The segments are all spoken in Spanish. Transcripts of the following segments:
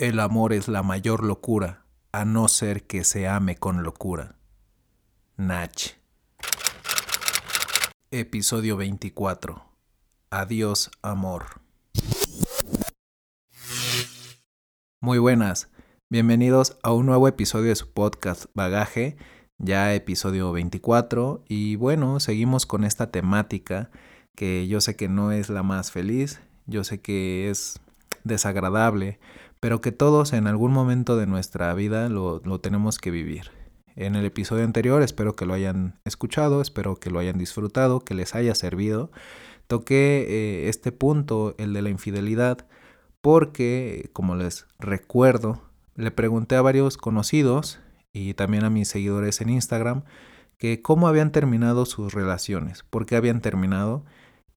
El amor es la mayor locura, a no ser que se ame con locura. Nach. Episodio 24. Adiós, amor. Muy buenas. Bienvenidos a un nuevo episodio de su podcast Bagaje, ya episodio 24. Y bueno, seguimos con esta temática que yo sé que no es la más feliz, yo sé que es desagradable, pero que todos en algún momento de nuestra vida lo, tenemos que vivir. En el episodio anterior espero que lo hayan escuchado, espero que lo hayan disfrutado, que les haya servido. Toqué eh, este punto, el de la infidelidad, porque, como les recuerdo, le pregunté a varios conocidos y también a mis seguidores en Instagram que cómo habían terminado sus relaciones, por qué habían terminado,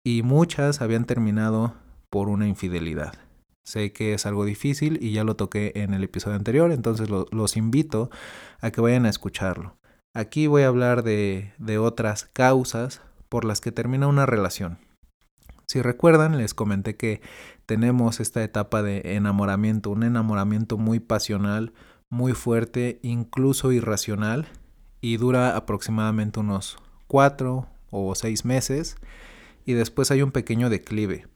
y muchas habían terminado por una infidelidad. Sé que es algo difícil y ya lo toqué en el episodio anterior, entonces los invito a que vayan a escucharlo. Aquí voy a hablar de, de otras causas por las que termina una relación. Si recuerdan, les comenté que tenemos esta etapa de enamoramiento, un enamoramiento muy pasional, muy fuerte, incluso irracional, y dura aproximadamente unos cuatro o seis meses, y después hay un pequeño declive.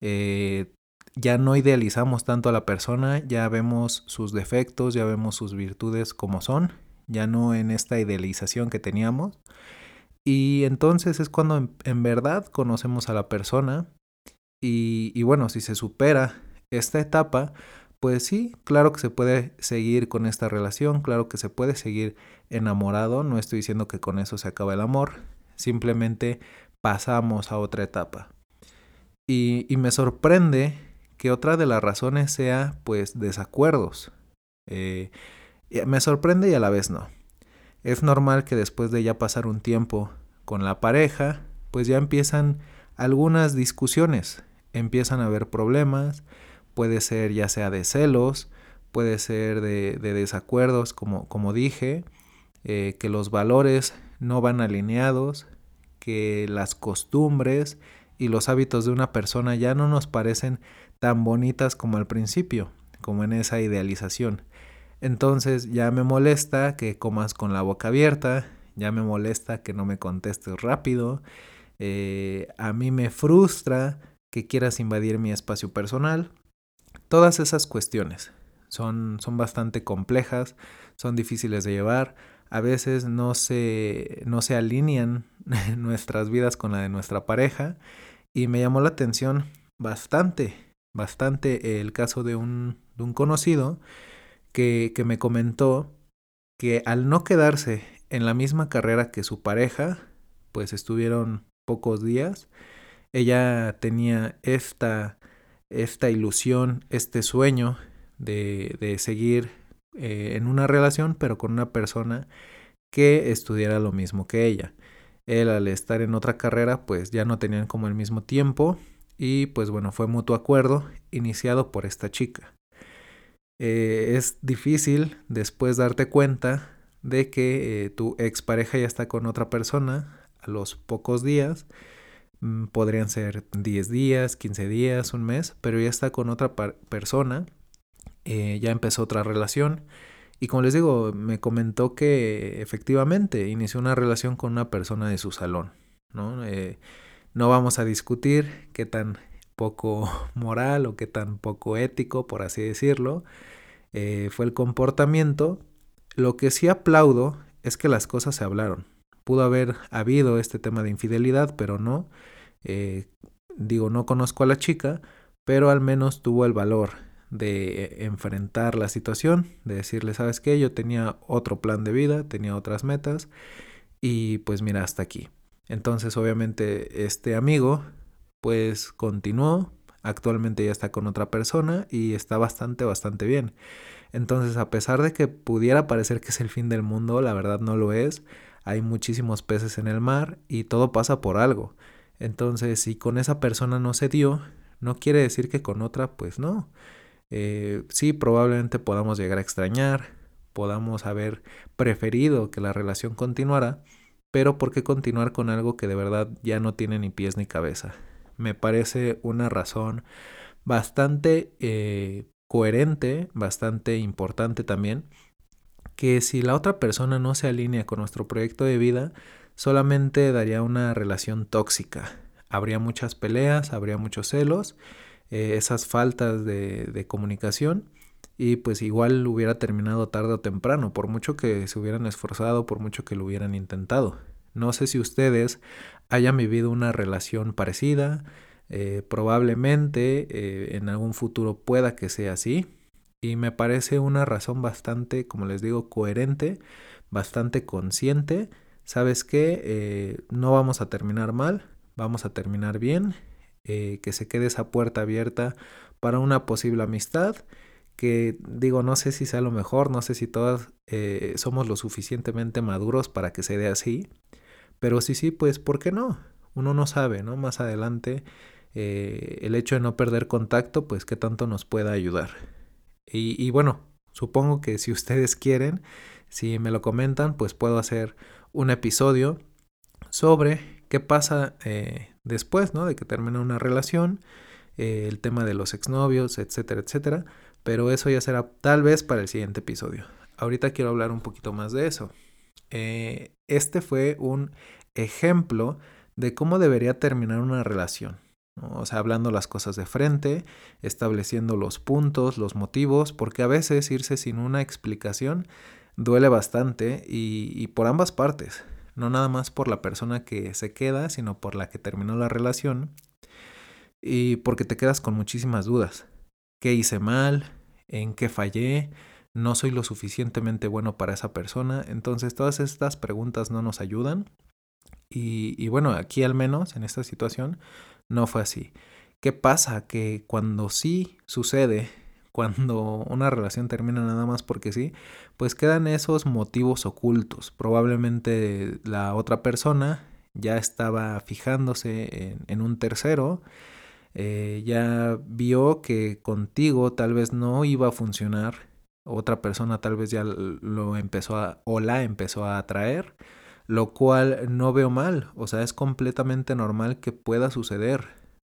Eh, ya no idealizamos tanto a la persona, ya vemos sus defectos, ya vemos sus virtudes como son, ya no en esta idealización que teníamos. Y entonces es cuando en, verdad conocemos a la persona y, bueno, si se supera esta etapa, pues sí, claro que se puede seguir con esta relación, claro que se puede seguir enamorado, no estoy diciendo que con eso se acaba el amor, simplemente pasamos a otra etapa. Y me sorprende que otra de las razones sea pues desacuerdos. Eh, me sorprende y a la vez no. Es normal que después de ya pasar un tiempo con la pareja, pues ya empiezan algunas discusiones, empiezan a haber problemas, puede ser ya sea de celos, puede ser de, desacuerdos, como, como dije, eh, que los valores no van alineados, que las costumbres y los hábitos de una persona ya no nos parecen tan bonitas como al principio, como en esa idealización. Entonces ya me molesta que comas con la boca abierta, ya me molesta que no me contestes rápido, eh, a mí me frustra que quieras invadir mi espacio personal. Todas esas cuestiones son, son bastante complejas, son difíciles de llevar, a veces no se, no se alinean nuestras vidas con la de nuestra pareja y me llamó la atención bastante bastante el caso de un, de un conocido que, que me comentó que al no quedarse en la misma carrera que su pareja, pues estuvieron pocos días, ella tenía esta, esta ilusión, este sueño de, de seguir eh, en una relación, pero con una persona que estudiara lo mismo que ella. Él al estar en otra carrera, pues ya no tenían como el mismo tiempo y pues bueno, fue mutuo acuerdo iniciado por esta chica. Eh, es difícil después darte cuenta de que eh, tu expareja ya está con otra persona a los pocos días. Mm, podrían ser 10 días, 15 días, un mes, pero ya está con otra persona. Eh, ya empezó otra relación. Y como les digo, me comentó que efectivamente inició una relación con una persona de su salón. ¿no? No vamos a discutir qué tan poco moral o qué tan poco ético, por así decirlo, eh, fue el comportamiento. Lo que sí aplaudo es que las cosas se hablaron. Pudo haber habido este tema de infidelidad, pero no. Eh, digo, no conozco a la chica, pero al menos tuvo el valor de enfrentar la situación, de decirle, sabes qué, yo tenía otro plan de vida, tenía otras metas y pues mira, hasta aquí. Entonces obviamente este amigo pues continuó, actualmente ya está con otra persona y está bastante, bastante bien. Entonces a pesar de que pudiera parecer que es el fin del mundo, la verdad no lo es. Hay muchísimos peces en el mar y todo pasa por algo. Entonces si con esa persona no se dio, no quiere decir que con otra pues no. Eh, sí, probablemente podamos llegar a extrañar, podamos haber preferido que la relación continuara, pero ¿por qué continuar con algo que de verdad ya no tiene ni pies ni cabeza? Me parece una razón bastante eh, coherente, bastante importante también, que si la otra persona no se alinea con nuestro proyecto de vida, solamente daría una relación tóxica. Habría muchas peleas, habría muchos celos, eh, esas faltas de, de comunicación y pues igual hubiera terminado tarde o temprano, por mucho que se hubieran esforzado, por mucho que lo hubieran intentado. No sé si ustedes hayan vivido una relación parecida, eh, probablemente eh, en algún futuro pueda que sea así. Y me parece una razón bastante, como les digo, coherente, bastante consciente. ¿Sabes qué? Eh, no vamos a terminar mal, vamos a terminar bien. que se quede esa puerta abierta para una posible amistad. Que digo, no sé si sea lo mejor, no sé si todas somos lo suficientemente maduros para que se dé así. Pero sí, sí, pues, ¿por qué no? Uno no sabe, ¿no? Más adelante eh, el hecho de no perder contacto, pues qué tanto nos pueda ayudar. Y, bueno, supongo que si ustedes quieren, si me lo comentan, pues puedo hacer un episodio sobre qué pasa eh, después, ¿no? De que termina una relación, eh, el tema de los exnovios, etcétera, etcétera. Pero eso ya será tal vez para el siguiente episodio. Ahorita quiero hablar un poquito más de eso. este fue un ejemplo de cómo debería terminar una relación. O sea, hablando las cosas de frente, estableciendo los puntos, los motivos, porque a veces irse sin una explicación duele bastante y, por ambas partes, no nada más por la persona que se queda, sino por la que terminó la relación y porque te quedas con muchísimas dudas. ¿Qué hice mal? ¿En qué fallé? ¿No soy lo suficientemente bueno para esa persona? Entonces todas estas preguntas no nos ayudan. Y, bueno, aquí al menos en esta situación no fue así. ¿Qué pasa? Que cuando sí sucede, cuando una relación termina nada más porque sí, pues quedan esos motivos ocultos. Probablemente la otra persona ya estaba fijándose en, un tercero, eh, ya vio que contigo tal vez no iba a funcionar, otra persona tal vez ya lo empezó a, o la empezó a atraer lo cual no veo mal, o sea, es completamente normal que pueda suceder.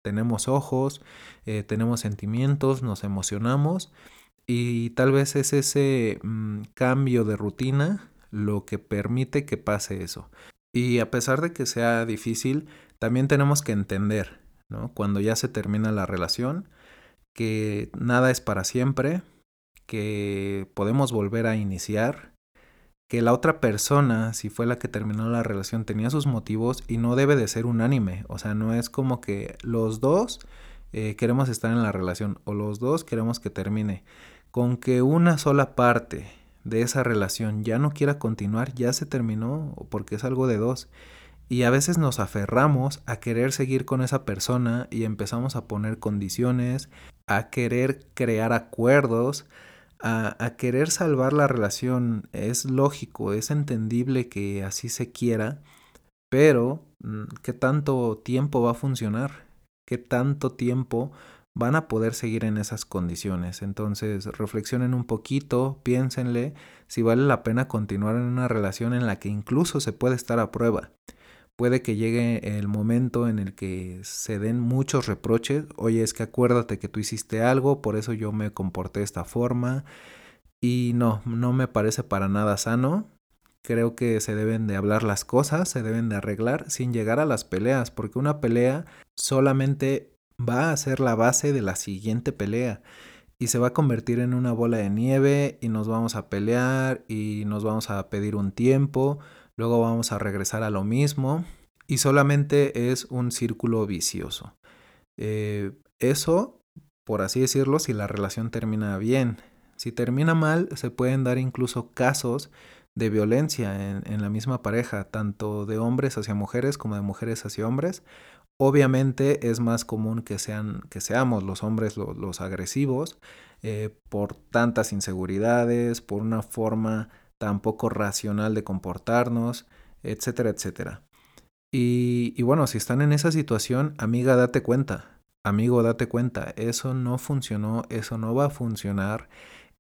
Tenemos ojos, eh, tenemos sentimientos, nos emocionamos y tal vez es ese mm, cambio de rutina lo que permite que pase eso. Y a pesar de que sea difícil, también tenemos que entender, Cuando ya se termina la relación, que nada es para siempre, que podemos volver a iniciar, que la otra persona, si fue la que terminó la relación, tenía sus motivos y no debe de ser unánime. O sea, no es como que los dos eh, queremos estar en la relación o los dos queremos que termine. Con que una sola parte de esa relación ya no quiera continuar, ya se terminó porque es algo de dos. Y a veces nos aferramos a querer seguir con esa persona y empezamos a poner condiciones, a querer crear acuerdos, a, querer salvar la relación. Es lógico, es entendible que así se quiera, pero mm, ¿qué tanto tiempo va a funcionar? ¿Qué tanto tiempo van a poder seguir en esas condiciones? Entonces reflexionen un poquito, piénsenle si vale la pena continuar en una relación en la que incluso se puede estar a prueba puede que llegue el momento en el que se den muchos reproches. Oye, es que acuérdate que tú hiciste algo, por eso yo me comporté de esta forma. Y no, no me parece para nada sano. Creo que se deben de hablar las cosas, se deben de arreglar sin llegar a las peleas, porque una pelea solamente va a ser la base de la siguiente pelea y se va a convertir en una bola de nieve y nos vamos a pelear y nos vamos a pedir un tiempo luego vamos a regresar a lo mismo y solamente es un círculo vicioso. Eh, eso, por así decirlo, si la relación termina bien. Si termina mal, se pueden dar incluso casos de violencia en, la misma pareja, tanto de hombres hacia mujeres como de mujeres hacia hombres. Obviamente es más común que, sean, que seamos los hombres los, agresivos eh, por tantas inseguridades, por una forma tampoco racional de comportarnos, etcétera, etcétera. Y, y, bueno, si están en esa situación, amiga, date cuenta, amigo, date cuenta, eso no funcionó, eso no va a funcionar.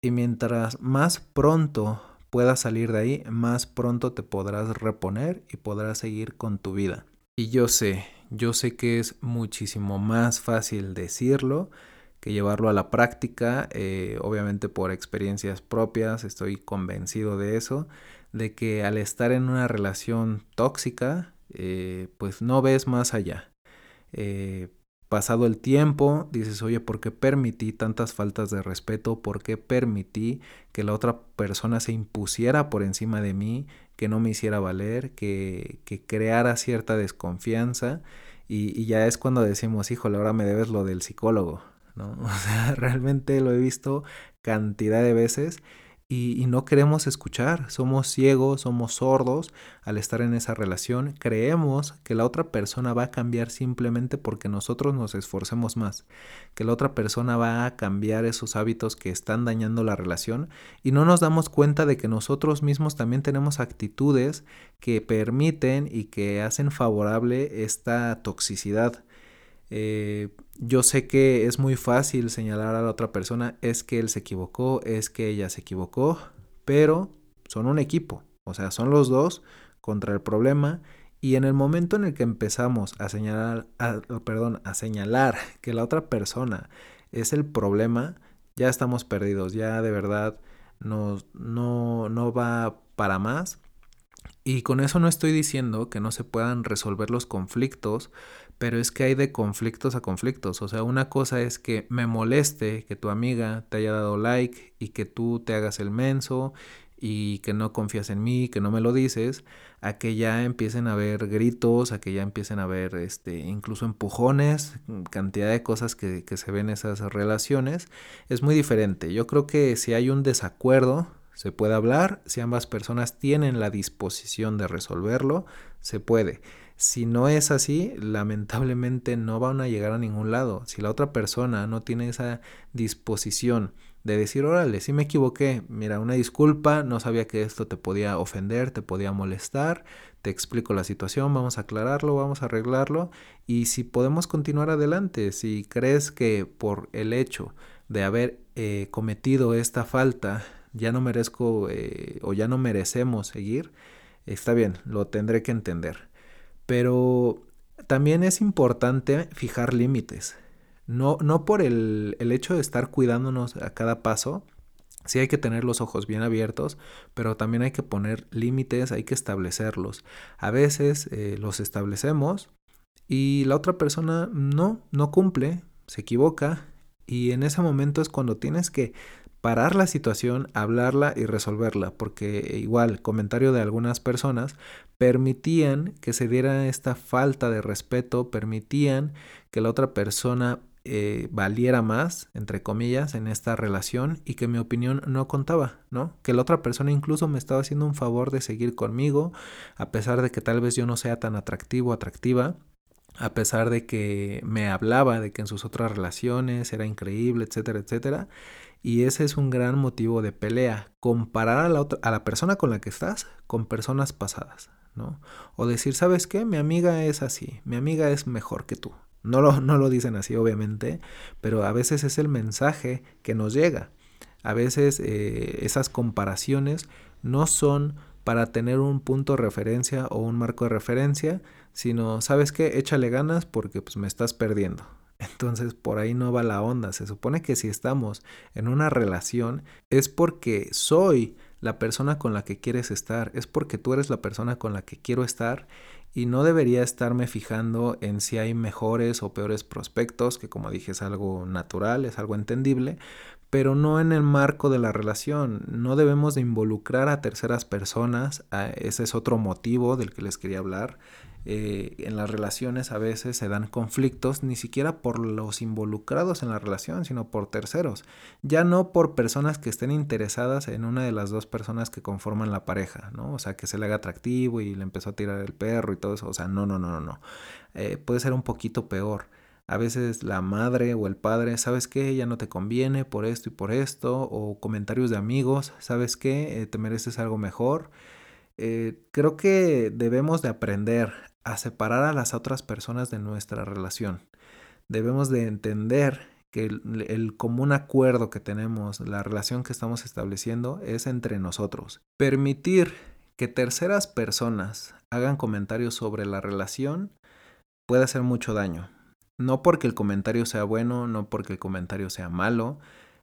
Y mientras más pronto puedas salir de ahí, más pronto te podrás reponer y podrás seguir con tu vida. Y yo sé, yo sé que es muchísimo más fácil decirlo que llevarlo a la práctica, eh, obviamente por experiencias propias, estoy convencido de eso, de que al estar en una relación tóxica, eh, pues no ves más allá. Eh, pasado el tiempo, dices, oye, ¿por qué permití tantas faltas de respeto? ¿Por qué permití que la otra persona se impusiera por encima de mí, que no me hiciera valer, que, que creara cierta desconfianza? Y, y, ya es cuando decimos, híjole, ahora me debes lo del psicólogo, ¿no? O sea, realmente lo he visto cantidad de veces y, no queremos escuchar, somos ciegos, somos sordos al estar en esa relación, creemos que la otra persona va a cambiar simplemente porque nosotros nos esforcemos más, que la otra persona va a cambiar esos hábitos que están dañando la relación y no nos damos cuenta de que nosotros mismos también tenemos actitudes que permiten y que hacen favorable esta toxicidad. Eh, yo sé que es muy fácil señalar a la otra persona, es que él se equivocó, es que ella se equivocó, pero son un equipo, o sea, son los dos contra el problema y en el momento en el que empezamos a señalar, perdón, a señalar que la otra persona es el problema, ya estamos perdidos, ya de verdad no, no, no va para más. Y con eso no estoy diciendo que no se puedan resolver los conflictos, pero es que hay de conflictos a conflictos. O sea, una cosa es que me moleste que tu amiga te haya dado like y que tú te hagas el menso y que no confías en mí, que no me lo dices, a que ya empiecen a haber gritos, a que ya empiecen a haber este, incluso empujones, cantidad de cosas que, que se ven en esas relaciones, es muy diferente. Yo creo que si hay un desacuerdo, se puede hablar, si ambas personas tienen la disposición de resolverlo, se puede. Si no es así, lamentablemente no van a llegar a ningún lado. Si la otra persona no tiene esa disposición de decir, órale, si me equivoqué, mira, una disculpa, no sabía que esto te podía ofender, te podía molestar, te explico la situación, vamos a aclararlo, vamos a arreglarlo y si podemos continuar adelante, si crees que por el hecho de haber eh, cometido esta falta ya no merezco eh, o ya no merecemos seguir, está bien, lo tendré que entender. Pero también es importante fijar límites. No, no por el, hecho de estar cuidándonos a cada paso, sí hay que tener los ojos bien abiertos, pero también hay que poner límites, hay que establecerlos. A veces eh, los establecemos y la otra persona no, no cumple, se equivoca y en ese momento es cuando tienes que parar la situación, hablarla y resolverla, porque igual, comentario de algunas personas, permitían que se diera esta falta de respeto, permitían que la otra persona eh, valiera más, entre comillas, en esta relación y que mi opinión no contaba, ¿no? Que la otra persona incluso me estaba haciendo un favor de seguir conmigo, a pesar de que tal vez yo no sea tan atractivo, atractiva, a pesar de que me hablaba de que en sus otras relaciones era increíble, etcétera, etcétera. Y ese es un gran motivo de pelea, comparar a la, otra, a la persona con la que estás con personas pasadas, ¿no? O decir, ¿sabes qué? Mi amiga es así, mi amiga es mejor que tú. No lo, no lo dicen así, obviamente, pero a veces es el mensaje que nos llega. A veces eh, esas comparaciones no son para tener un punto de referencia o un marco de referencia, sino, ¿sabes qué? Échale ganas porque pues, me estás perdiendo. Entonces por ahí no va la onda. Se supone que si estamos en una relación es porque soy la persona con la que quieres estar, es porque tú eres la persona con la que quiero estar y no debería estarme fijando en si hay mejores o peores prospectos, que como dije es algo natural, es algo entendible, pero no en el marco de la relación. No debemos de involucrar a terceras personas, ese es otro motivo del que les quería hablar. Eh, en las relaciones a veces se dan conflictos ni siquiera por los involucrados en la relación, sino por terceros, ya no por personas que estén interesadas en una de las dos personas que conforman la pareja, ¿no? O sea, que se le haga atractivo y le empezó a tirar el perro y todo eso, o sea, no, no, no, no, no. Eh, puede ser un poquito peor. A veces la madre o el padre, ¿sabes qué? Ya no te conviene por esto y por esto, o comentarios de amigos, ¿sabes qué? Eh, te mereces algo mejor. creo que debemos de aprender a separar a las otras personas de nuestra relación. Debemos de entender que el, común acuerdo que tenemos, la relación que estamos estableciendo es entre nosotros. Permitir que terceras personas hagan comentarios sobre la relación puede hacer mucho daño. No porque el comentario sea bueno, no porque el comentario sea malo,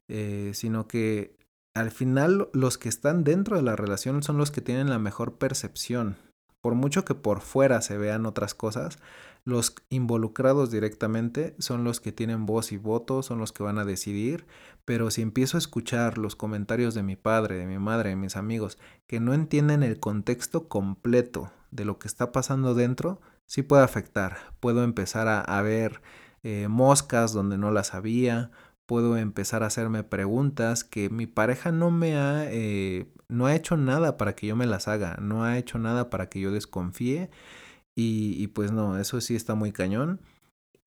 eh, sino que al final los que están dentro de la relación son los que tienen la mejor percepción. Por mucho que por fuera se vean otras cosas, los involucrados directamente son los que tienen voz y voto, son los que van a decidir, pero si empiezo a escuchar los comentarios de mi padre, de mi madre, de mis amigos, que no entienden el contexto completo de lo que está pasando dentro, sí puede afectar. Puedo empezar a, ver eh, moscas donde no las había, puedo empezar a hacerme preguntas que mi pareja no me ha, eh, no ha hecho nada para que yo me las haga, no ha hecho nada para que yo desconfíe y, pues no, eso sí está muy cañón.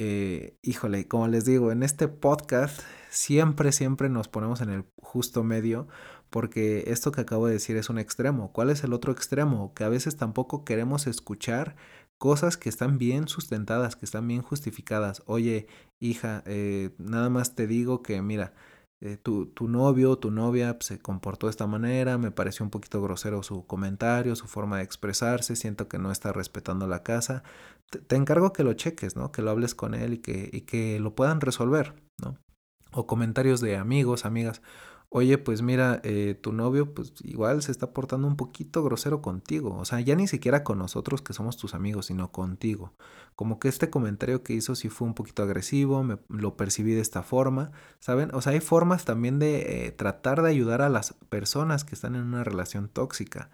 Eh, híjole, como les digo, en este podcast siempre, siempre nos ponemos en el justo medio porque esto que acabo de decir es un extremo. ¿Cuál es el otro extremo? Que a veces tampoco queremos escuchar cosas que están bien sustentadas, que están bien justificadas. Oye, hija, eh, nada más te digo que, mira, eh, tu, tu, novio, tu novia se comportó de esta manera, me pareció un poquito grosero su comentario, su forma de expresarse, siento que no está respetando la casa. Te, encargo que lo cheques, ¿no? Que lo hables con él y que, y que lo puedan resolver, ¿no? O comentarios de amigos, amigas oye, pues mira, eh, tu novio pues igual se está portando un poquito grosero contigo, o sea, ya ni siquiera con nosotros que somos tus amigos, sino contigo. Como que este comentario que hizo sí fue un poquito agresivo, me, lo percibí de esta forma, ¿saben? O sea, hay formas también de eh, tratar de ayudar a las personas que están en una relación tóxica.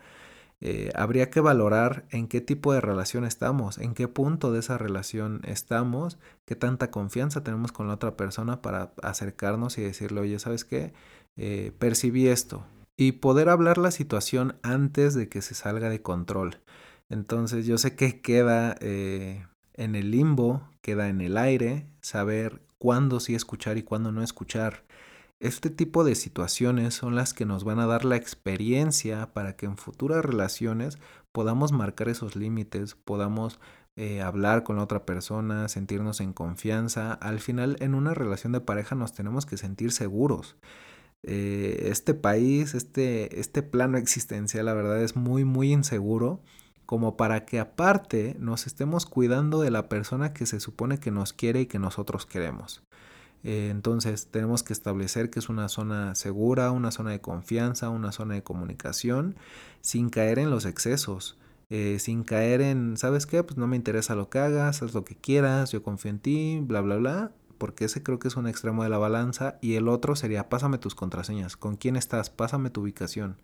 Eh, habría que valorar en qué tipo de relación estamos, en qué punto de esa relación estamos, qué tanta confianza tenemos con la otra persona para acercarnos y decirle, oye, ¿sabes qué? Eh, percibí esto. Y poder hablar la situación antes de que se salga de control. Entonces yo sé que queda eh, en el limbo, queda en el aire, saber cuándo sí escuchar y cuándo no escuchar. Este tipo de situaciones son las que nos van a dar la experiencia para que en futuras relaciones podamos marcar esos límites, podamos eh, hablar con la otra persona, sentirnos en confianza. Al final en una relación de pareja nos tenemos que sentir seguros. Eh, este país, este, este plano existencial, la verdad es muy, muy inseguro como para que aparte nos estemos cuidando de la persona que se supone que nos quiere y que nosotros queremos. Eh, entonces tenemos que establecer que es una zona segura, una zona de confianza, una zona de comunicación, sin caer en los excesos, eh, sin caer en, ¿sabes qué? Pues no me interesa lo que hagas, haz lo que quieras, yo confío en ti, bla, bla, bla, porque ese creo que es un extremo de la balanza y el otro sería, pásame tus contraseñas, con quién estás, pásame tu ubicación.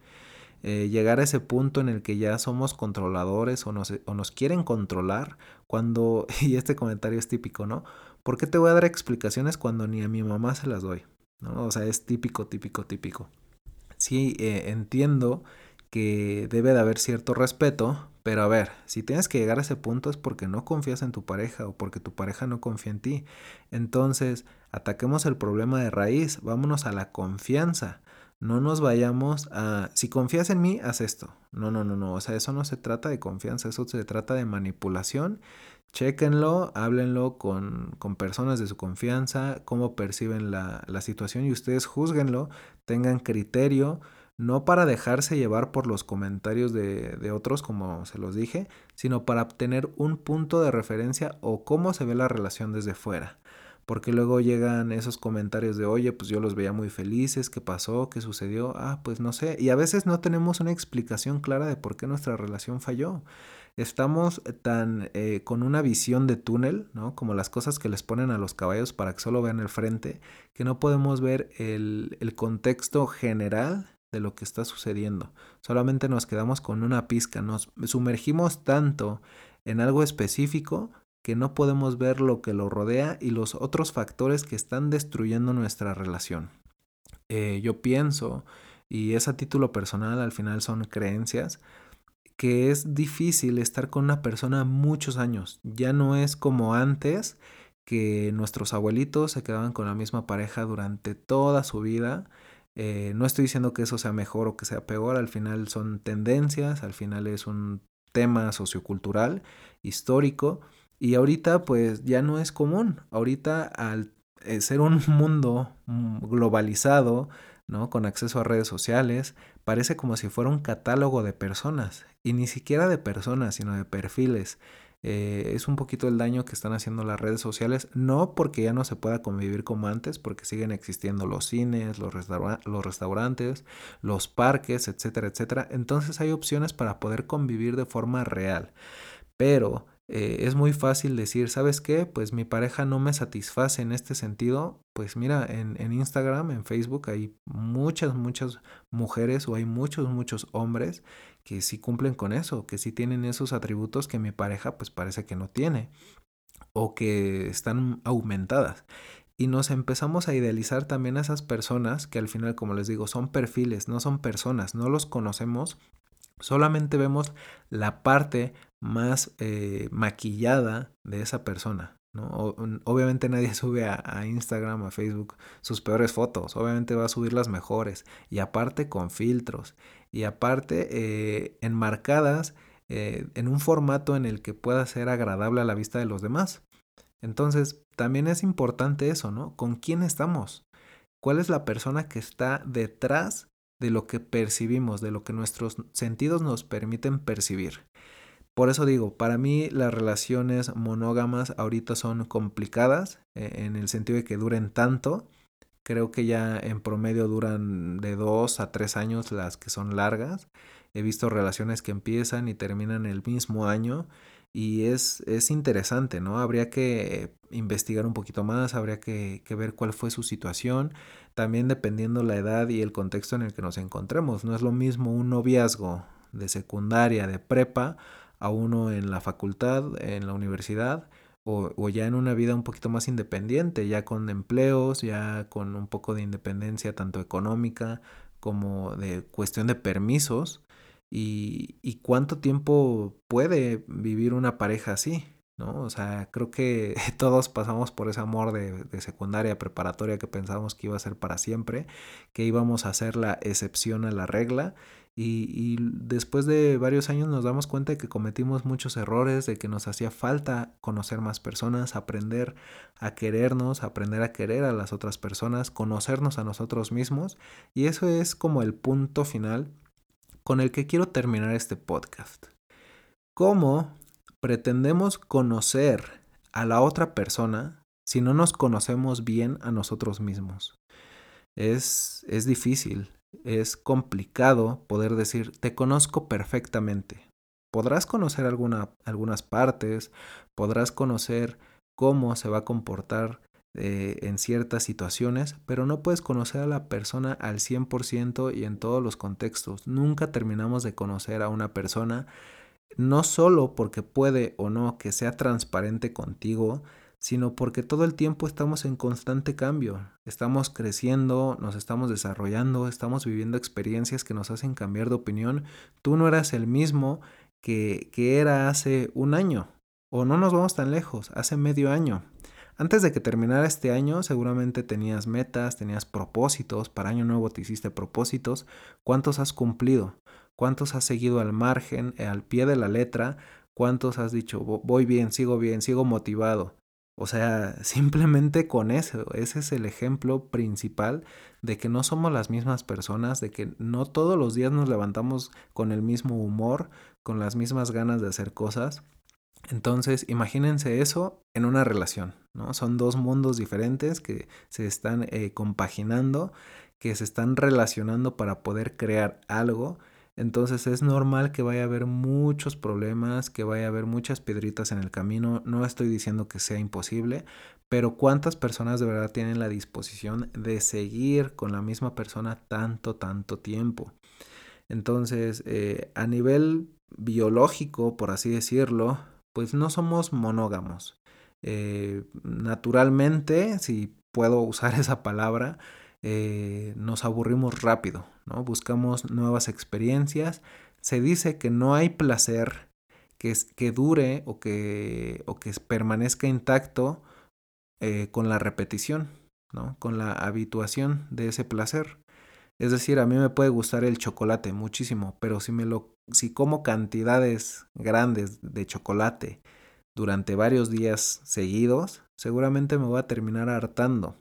Eh, llegar a ese punto en el que ya somos controladores o nos, o nos quieren controlar cuando, y este comentario es típico, ¿no? ¿Por qué te voy a dar explicaciones cuando ni a mi mamá se las doy? ¿no? O sea, es típico, típico, típico. Sí, eh, entiendo que debe de haber cierto respeto, pero a ver, si tienes que llegar a ese punto es porque no confías en tu pareja o porque tu pareja no confía en ti. Entonces, ataquemos el problema de raíz, vámonos a la confianza. No nos vayamos a, si confías en mí, haz esto. No, no, no, no. O sea, eso no se trata de confianza, eso se trata de manipulación. Chéquenlo, háblenlo con, con personas de su confianza, cómo perciben la, la situación y ustedes juzguenlo, tengan criterio no para dejarse llevar por los comentarios de, otros, como se los dije, sino para obtener un punto de referencia o cómo se ve la relación desde fuera porque luego llegan esos comentarios de, oye, pues yo los veía muy felices, ¿qué pasó? ¿Qué sucedió? Ah, pues no sé. Y a veces no tenemos una explicación clara de por qué nuestra relación falló. Estamos tan eh, con una visión de túnel, ¿no? Como las cosas que les ponen a los caballos para que solo vean el frente, que no podemos ver el contexto general de lo que está sucediendo. Solamente nos quedamos con una pizca, nos sumergimos tanto en algo específico que no podemos ver lo que lo rodea y los otros factores que están destruyendo nuestra relación. Eh, yo pienso, y es a título personal, al final son creencias, que es difícil estar con una persona muchos años. Ya no es como antes, que nuestros abuelitos se quedaban con la misma pareja durante toda su vida. Eh, no estoy diciendo que eso sea mejor o que sea peor, al final son tendencias, al final es un tema sociocultural, histórico, y ahorita pues ya no es común. Ahorita al eh, ser un mundo mm, globalizado, ¿no? Con acceso a redes sociales, parece como si fuera un catálogo de personas. Y ni siquiera de personas, sino de perfiles. Eh, es un poquito el daño que están haciendo las redes sociales, no porque ya no se pueda convivir como antes, porque siguen existiendo los cines, los, los restaurantes, los parques, etcétera, etcétera. Entonces hay opciones para poder convivir de forma real. Pero eh, es muy fácil decir, ¿sabes qué? Pues mi pareja no me satisface en este sentido. Pues mira, en, en, Instagram, en Facebook hay muchas, muchas mujeres o hay muchos, muchos hombres que sí cumplen con eso, que sí tienen esos atributos que mi pareja pues parece que no tiene o que están aumentadas. Y nos empezamos a idealizar también a esas personas que al final, como les digo, son perfiles, no son personas, no los conocemos, solamente vemos la parte más eh, maquillada de esa persona. ¿no? obviamente nadie sube a, Instagram, a Facebook sus peores fotos, obviamente va a subir las mejores y aparte con filtros y aparte eh, enmarcadas eh, en un formato en el que pueda ser agradable a la vista de los demás. Entonces, también es importante eso, ¿no? ¿Con quién estamos? ¿Cuál es la persona que está detrás de lo que percibimos, de lo que nuestros sentidos nos permiten percibir? Por eso digo, para mí las relaciones monógamas ahorita son complicadas eh, en el sentido de que duren tanto. Creo que ya en promedio duran de dos a tres años las que son largas. He visto relaciones que empiezan y terminan el mismo año y es, es interesante, ¿no? Habría que investigar un poquito más, habría que, que, ver cuál fue su situación, también dependiendo la edad y el contexto en el que nos encontremos. No es lo mismo un noviazgo de secundaria, de prepa, a uno en la facultad, en la universidad, o, ya en una vida un poquito más independiente, ya con empleos, ya con un poco de independencia tanto económica como de cuestión de permisos, y, cuánto tiempo puede vivir una pareja así. ¿no? O sea, creo que todos pasamos por ese amor de, de, secundaria, preparatoria que pensábamos que iba a ser para siempre, que íbamos a ser la excepción a la regla y, después de varios años nos damos cuenta de que cometimos muchos errores, de que nos hacía falta conocer más personas, aprender a querernos, aprender a querer a las otras personas, conocernos a nosotros mismos. Y eso es como el punto final con el que quiero terminar este podcast. ¿Cómo pretendemos conocer a la otra persona si no nos conocemos bien a nosotros mismos? Es, es difícil, es complicado poder decir te conozco perfectamente. Podrás conocer alguna, algunas partes, podrás conocer cómo se va a comportar eh, en ciertas situaciones, pero no puedes conocer a la persona al 100% y en todos los contextos. Nunca terminamos de conocer a una persona, no solo porque puede o no que sea transparente contigo, sino porque todo el tiempo estamos en constante cambio, estamos creciendo, nos estamos desarrollando, estamos viviendo experiencias que nos hacen cambiar de opinión. Tú no eras el mismo que, que era hace un año, o no nos vamos tan lejos, hace medio año. Antes de que terminara este año, seguramente tenías metas, tenías propósitos, para año nuevo te hiciste propósitos. ¿Cuántos has cumplido? ¿Cuántos has seguido al margen, al pie de la letra? ¿Cuántos has dicho, voy bien, sigo bien, sigo motivado? O sea, simplemente con eso, ese es el ejemplo principal de que no somos las mismas personas, de que no todos los días nos levantamos con el mismo humor, con las mismas ganas de hacer cosas. Entonces, imagínense eso en una relación, ¿no? Son dos mundos diferentes que se están eh, compaginando, que se están relacionando para poder crear algo entonces es normal que vaya a haber muchos problemas, que vaya a haber muchas piedritas en el camino. No estoy diciendo que sea imposible, pero ¿cuántas personas de verdad tienen la disposición de seguir con la misma persona tanto, tanto tiempo? Entonces, eh, a nivel biológico, por así decirlo, pues no somos monógamos. Eh, naturalmente, si puedo usar esa palabra, eh, nos aburrimos rápido, ¿no? Buscamos nuevas experiencias. Se dice que no hay placer que, que dure o que, o que permanezca intacto eh, con la repetición, ¿no? Con la habituación de ese placer. Es decir, a mí me puede gustar el chocolate muchísimo, pero si me lo si como cantidades grandes de chocolate durante varios días seguidos, seguramente me voy a terminar hartando.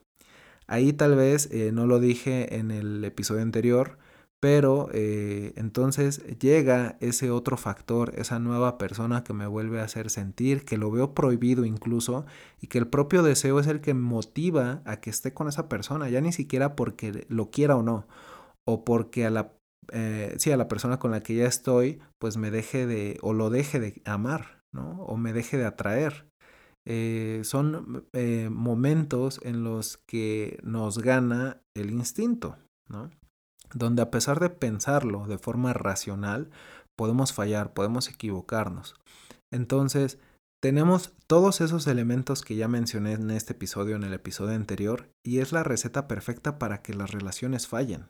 Ahí tal vez, eh, no lo dije en el episodio anterior, pero eh, entonces llega ese otro factor, esa nueva persona que me vuelve a hacer sentir, que lo veo prohibido incluso, y que el propio deseo es el que motiva a que esté con esa persona, ya ni siquiera porque lo quiera o no, o porque a la, eh, sí, a la persona con la que ya estoy, pues me deje de, o lo deje de amar, ¿no? O me deje de atraer. Eh, son momentos en los que nos gana el instinto, ¿no? donde a pesar de pensarlo de forma racional, podemos fallar, podemos equivocarnos. Entonces, tenemos todos esos elementos que ya mencioné en este episodio, en el episodio anterior, y es la receta perfecta para que las relaciones fallen.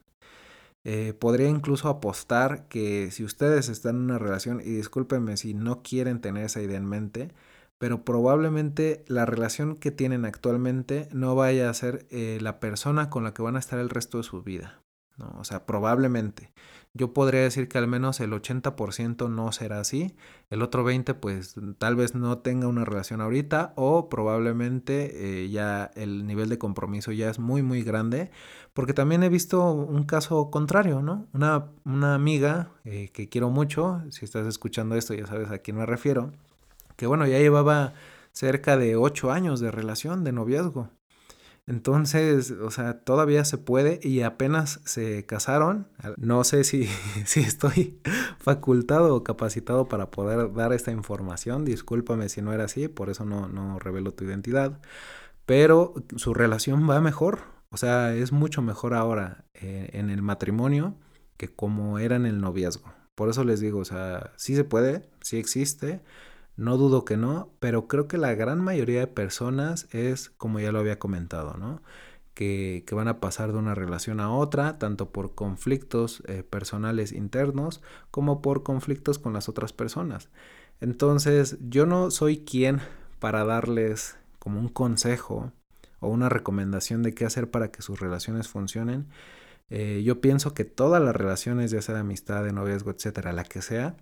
Eh, podría incluso apostar que si ustedes están en una relación, y discúlpenme si no quieren tener esa idea en mente, pero probablemente la relación que tienen actualmente no vaya a ser eh, la persona con la que van a estar el resto de su vida. ¿no? O sea, probablemente. Yo podría decir que al menos el 80% no será así, el otro 20% pues tal vez no tenga una relación ahorita o probablemente eh, ya el nivel de compromiso ya es muy muy grande, porque también he visto un caso contrario, ¿no? Una, una amiga eh, que quiero mucho, si estás escuchando esto ya sabes a quién me refiero, que bueno, ya llevaba cerca de 8 años de relación, de noviazgo. Entonces, o sea, todavía se puede y apenas se casaron. No sé si, si estoy facultado o capacitado para poder dar esta información. Discúlpame si no era así, por eso no, no revelo tu identidad. Pero su relación va mejor. O sea, es mucho mejor ahora eh, en el matrimonio que como era en el noviazgo. Por eso les digo, o sea, sí se puede, sí existe no dudo que no, pero creo que la gran mayoría de personas es, como ya lo había comentado, ¿no? Que, van a pasar de una relación a otra, tanto por conflictos eh, personales internos como por conflictos con las otras personas. Entonces, yo no soy quien para darles como un consejo o una recomendación de qué hacer para que sus relaciones funcionen. Eh, yo pienso que todas las relaciones, ya sea de amistad, de noviazgo, etcétera, la que sea,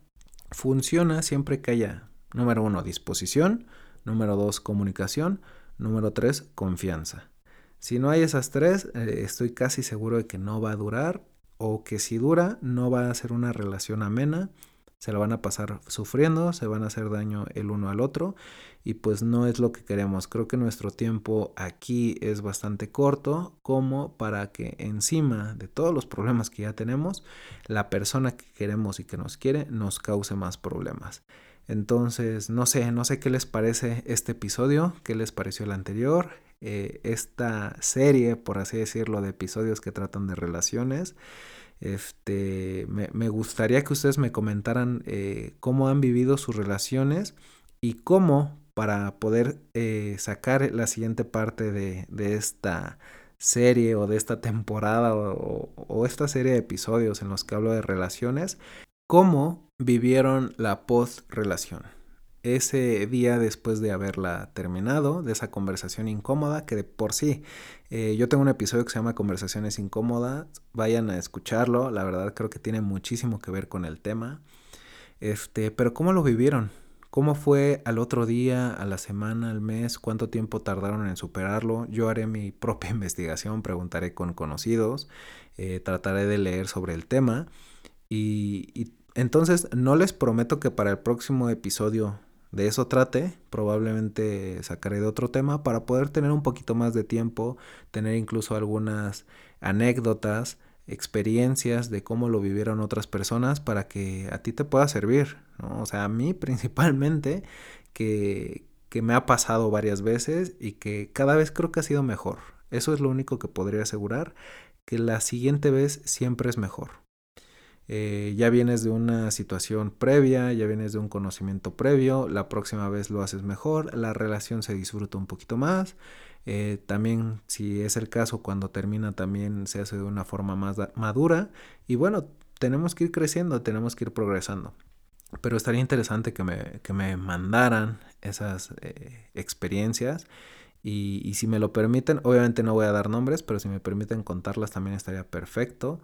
funciona siempre que haya Número uno, disposición. Número dos, comunicación. Número tres, confianza. Si no hay esas tres, eh, estoy casi seguro de que no va a durar o que si dura no va a ser una relación amena, se la van a pasar sufriendo, se van a hacer daño el uno al otro y pues no es lo que queremos. Creo que nuestro tiempo aquí es bastante corto como para que encima de todos los problemas que ya tenemos, la persona que queremos y que nos quiere nos cause más problemas. Entonces, no sé, no sé qué les parece este episodio, qué les pareció el anterior, eh, esta serie, por así decirlo, de episodios que tratan de relaciones. Este, me, gustaría que ustedes me comentaran eh, cómo han vivido sus relaciones y cómo para poder eh, sacar la siguiente parte de, esta serie o de esta temporada o, o, esta serie de episodios en los que hablo de relaciones, cómo vivieron la post-relación. Ese día después de haberla terminado, de esa conversación incómoda, que de por sí, eh, yo tengo un episodio que se llama Conversaciones Incómodas, vayan a escucharlo, la verdad creo que tiene muchísimo que ver con el tema. Este, pero ¿cómo lo vivieron? ¿Cómo fue al otro día, a la semana, al mes? ¿Cuánto tiempo tardaron en superarlo? Yo haré mi propia investigación, preguntaré con conocidos, eh, trataré de leer sobre el tema y entonces, no les prometo que para el próximo episodio de eso trate, probablemente sacaré de otro tema para poder tener un poquito más de tiempo, tener incluso algunas anécdotas, experiencias de cómo lo vivieron otras personas para que a ti te pueda servir, O sea, a mí principalmente que, que me ha pasado varias veces y que cada vez creo que ha sido mejor. Eso es lo único que podría asegurar, que la siguiente vez siempre es mejor. Eh, ya vienes de una situación previa, ya vienes de un conocimiento previo, la próxima vez lo haces mejor, la relación se disfruta un poquito más. Eh, también, si es el caso, cuando termina también se hace de una forma más madura. Y bueno, tenemos que ir creciendo, tenemos que ir progresando. Pero estaría interesante que me, que me mandaran esas eh, experiencias. Y, y si me lo permiten, obviamente no voy a dar nombres, pero si me permiten contarlas también estaría perfecto.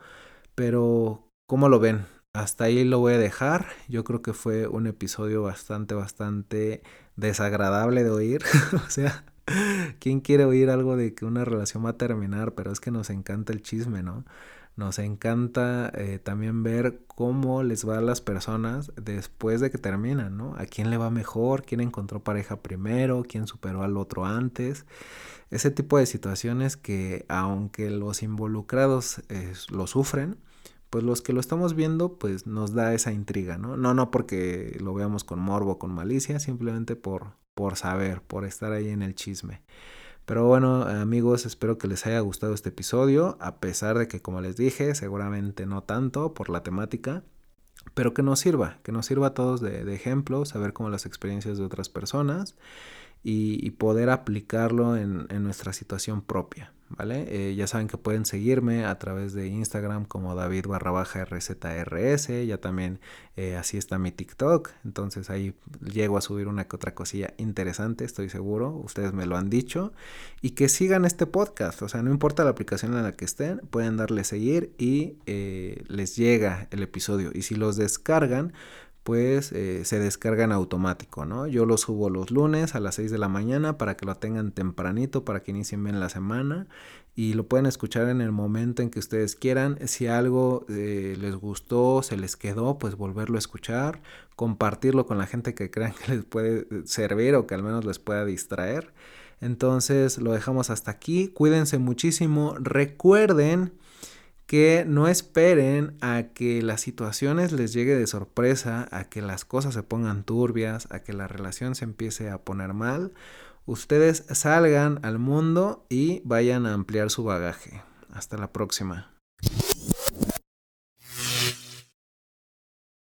Pero ¿Cómo lo ven? Hasta ahí lo voy a dejar. Yo creo que fue un episodio bastante, bastante desagradable de oír. o sea, ¿quién quiere oír algo de que una relación va a terminar? Pero es que nos encanta el chisme, ¿no? Nos encanta eh, también ver cómo les va a las personas después de que terminan, ¿no? A quién le va mejor, quién encontró pareja primero, quién superó al otro antes. Ese tipo de situaciones que aunque los involucrados eh, lo sufren, pues los que lo estamos viendo, pues nos da esa intriga, ¿no? No, no porque lo veamos con morbo, con malicia, simplemente por, por saber, por estar ahí en el chisme. Pero bueno, amigos, espero que les haya gustado este episodio, a pesar de que, como les dije, seguramente no tanto por la temática, pero que nos sirva, que nos sirva a todos de, de ejemplo, saber cómo las experiencias de otras personas y, poder aplicarlo en, nuestra situación propia. ¿Vale? Eh, ya saben que pueden seguirme a través de Instagram como David barra baja RZRS, ya también eh, así está mi TikTok, entonces ahí llego a subir una que otra cosilla interesante, estoy seguro, ustedes me lo han dicho, y que sigan este podcast, o sea, no importa la aplicación en la que estén, pueden darle seguir y eh, les llega el episodio, y si los descargan, pues eh, se descarga en automático, ¿no? Yo lo subo los lunes a las 6 de la mañana para que lo tengan tempranito, para que inicien bien la semana y lo pueden escuchar en el momento en que ustedes quieran. Si algo eh, les gustó, se les quedó, pues volverlo a escuchar, compartirlo con la gente que crean que les puede servir o que al menos les pueda distraer. Entonces lo dejamos hasta aquí. Cuídense muchísimo. Recuerden que no esperen a que las situaciones les llegue de sorpresa, a que las cosas se pongan turbias, a que la relación se empiece a poner mal. Ustedes salgan al mundo y vayan a ampliar su bagaje. Hasta la próxima.